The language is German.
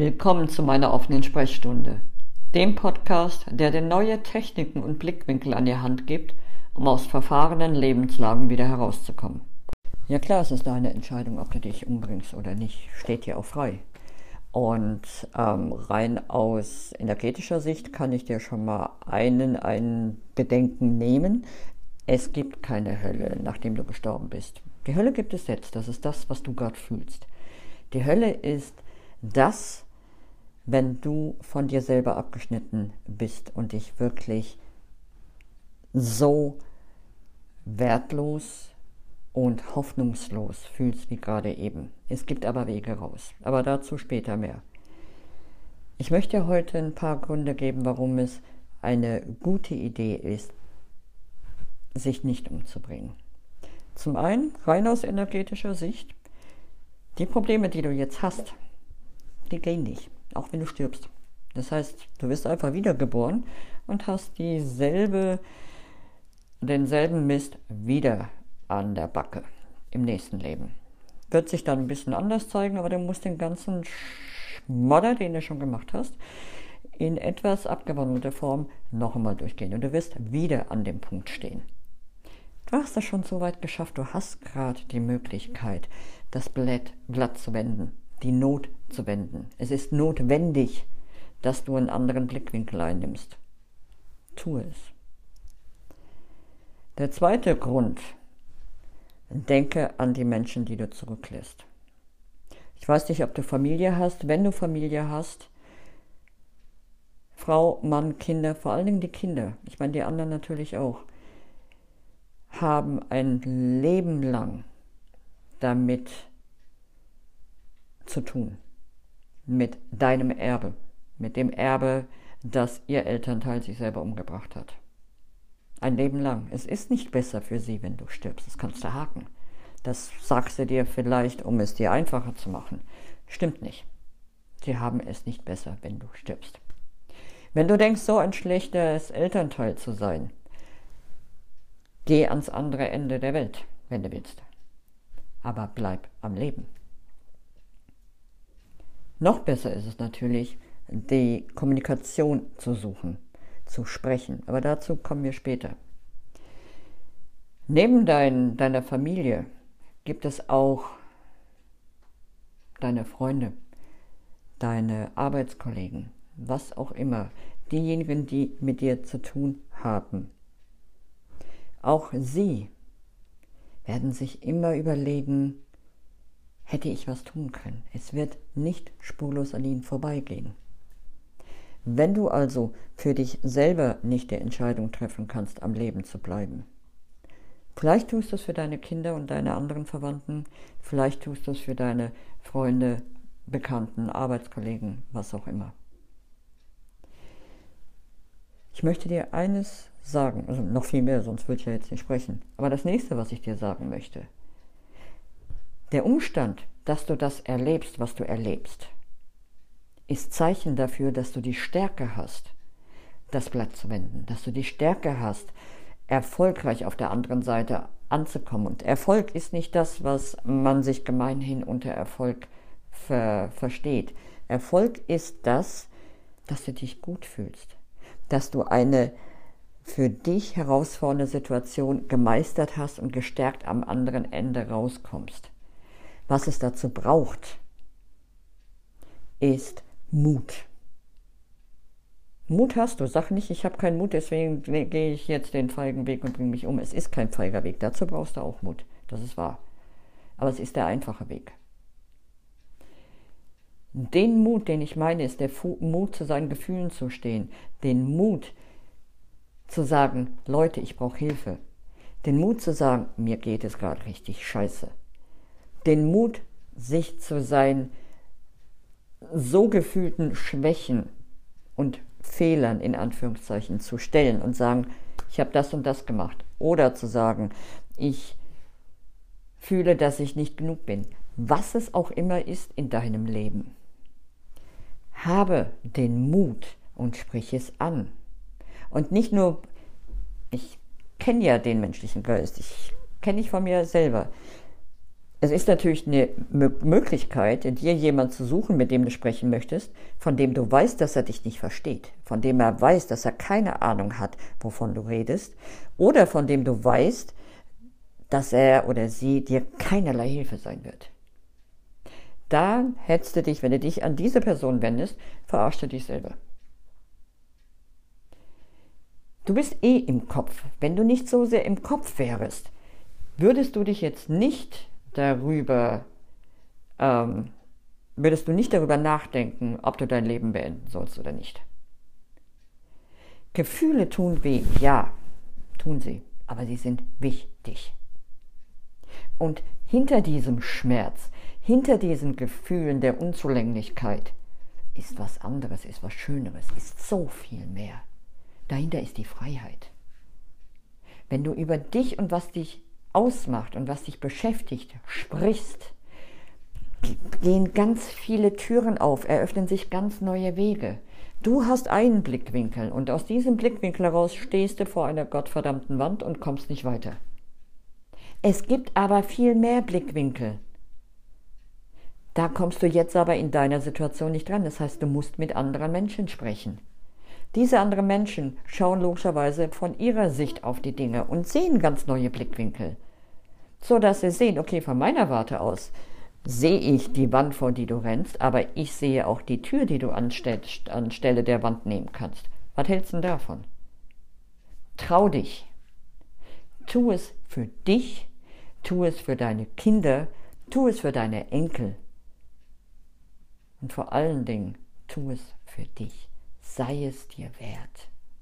Willkommen zu meiner offenen Sprechstunde, dem Podcast, der dir neue Techniken und Blickwinkel an die Hand gibt, um aus verfahrenen Lebenslagen wieder herauszukommen. Ja klar, es ist deine Entscheidung, ob du dich umbringst oder nicht, steht dir auch frei. Und ähm, rein aus energetischer Sicht kann ich dir schon mal einen, einen Bedenken nehmen. Es gibt keine Hölle, nachdem du gestorben bist. Die Hölle gibt es jetzt, das ist das, was du gerade fühlst. Die Hölle ist das, wenn du von dir selber abgeschnitten bist und dich wirklich so wertlos und hoffnungslos fühlst wie gerade eben. Es gibt aber Wege raus, aber dazu später mehr. Ich möchte heute ein paar Gründe geben, warum es eine gute Idee ist, sich nicht umzubringen. Zum einen, rein aus energetischer Sicht, die Probleme, die du jetzt hast, die gehen nicht, auch wenn du stirbst. Das heißt, du wirst einfach wiedergeboren und hast dieselbe, denselben Mist wieder an der Backe im nächsten Leben. Wird sich dann ein bisschen anders zeigen, aber du musst den ganzen Schmodder, den du schon gemacht hast, in etwas abgewandelter Form noch einmal durchgehen. Und du wirst wieder an dem Punkt stehen. Du hast es schon so weit geschafft, du hast gerade die Möglichkeit, das Blatt glatt zu wenden, die Not zu wenden. Es ist notwendig, dass du einen anderen Blickwinkel einnimmst. Tu es. Der zweite Grund, denke an die Menschen, die du zurücklässt. Ich weiß nicht, ob du Familie hast. Wenn du Familie hast, Frau, Mann, Kinder, vor allen Dingen die Kinder, ich meine die anderen natürlich auch, haben ein Leben lang damit zu tun. Mit deinem Erbe. Mit dem Erbe, das ihr Elternteil sich selber umgebracht hat. Ein Leben lang. Es ist nicht besser für sie, wenn du stirbst. Das kannst du haken. Das sagst du dir vielleicht, um es dir einfacher zu machen. Stimmt nicht. Sie haben es nicht besser, wenn du stirbst. Wenn du denkst, so ein schlechtes Elternteil zu sein, geh ans andere Ende der Welt, wenn du willst. Aber bleib am Leben. Noch besser ist es natürlich, die Kommunikation zu suchen, zu sprechen. Aber dazu kommen wir später. Neben dein, deiner Familie gibt es auch deine Freunde, deine Arbeitskollegen, was auch immer, diejenigen, die mit dir zu tun haben. Auch sie werden sich immer überlegen, hätte ich was tun können. Es wird nicht spurlos an ihnen vorbeigehen. Wenn du also für dich selber nicht die Entscheidung treffen kannst, am Leben zu bleiben, vielleicht tust du es für deine Kinder und deine anderen Verwandten, vielleicht tust du es für deine Freunde, Bekannten, Arbeitskollegen, was auch immer. Ich möchte dir eines sagen, also noch viel mehr, sonst würde ich ja jetzt nicht sprechen. Aber das nächste, was ich dir sagen möchte, der Umstand, dass du das erlebst, was du erlebst, ist Zeichen dafür, dass du die Stärke hast, das Blatt zu wenden, dass du die Stärke hast, erfolgreich auf der anderen Seite anzukommen. Und Erfolg ist nicht das, was man sich gemeinhin unter Erfolg ver versteht. Erfolg ist das, dass du dich gut fühlst, dass du eine für dich herausfordernde Situation gemeistert hast und gestärkt am anderen Ende rauskommst. Was es dazu braucht, ist Mut. Mut hast du. Sag nicht, ich habe keinen Mut, deswegen gehe ich jetzt den feigen Weg und bringe mich um. Es ist kein feiger Weg. Dazu brauchst du auch Mut. Das ist wahr. Aber es ist der einfache Weg. Den Mut, den ich meine, ist der Mut, zu seinen Gefühlen zu stehen. Den Mut, zu sagen, Leute, ich brauche Hilfe. Den Mut zu sagen, mir geht es gerade richtig scheiße den Mut, sich zu seinen so gefühlten Schwächen und Fehlern in Anführungszeichen zu stellen und sagen, ich habe das und das gemacht. Oder zu sagen, ich fühle, dass ich nicht genug bin. Was es auch immer ist in deinem Leben. Habe den Mut und sprich es an. Und nicht nur, ich kenne ja den menschlichen Geist, ich kenne ich von mir selber Es ist natürlich eine Möglichkeit, dir jemanden zu suchen, mit dem du sprechen möchtest, von dem du weißt, dass er dich nicht versteht, von dem er weiß, dass er keine Ahnung hat, wovon du redest, oder von dem du weißt, dass er oder sie dir keinerlei Hilfe sein wird. Da hättest du dich, wenn du dich an diese Person wendest, verarschst du dich selber. Du bist eh im Kopf. Wenn du nicht so sehr im Kopf wärst, würdest du dich jetzt nicht darüber, ähm, würdest du nicht darüber nachdenken, ob du dein Leben beenden sollst oder nicht. Gefühle tun weh, ja, tun sie, aber sie sind wichtig. Und hinter diesem Schmerz, hinter diesen Gefühlen der Unzulänglichkeit ist was anderes, ist was Schöneres, ist so viel mehr. Dahinter ist die Freiheit. Wenn du über dich und was dich ausmacht und was dich beschäftigt, sprichst, gehen ganz viele Türen auf, eröffnen sich ganz neue Wege. Du hast einen Blickwinkel und aus diesem Blickwinkel heraus stehst du vor einer gottverdammten Wand und kommst nicht weiter. Es gibt aber viel mehr Blickwinkel. Da kommst du jetzt aber in deiner Situation nicht dran. Das heißt, du musst mit anderen Menschen sprechen. Diese anderen Menschen schauen logischerweise von ihrer Sicht auf die Dinge und sehen ganz neue Blickwinkel. So dass sie sehen, okay, von meiner Warte aus sehe ich die Wand, vor die du rennst, aber ich sehe auch die Tür, die du anstelle der Wand nehmen kannst. Was hältst du davon? Trau dich. Tu es für dich, tu es für deine Kinder, tu es für deine Enkel. Und vor allen Dingen, tu es für dich sei es dir wert.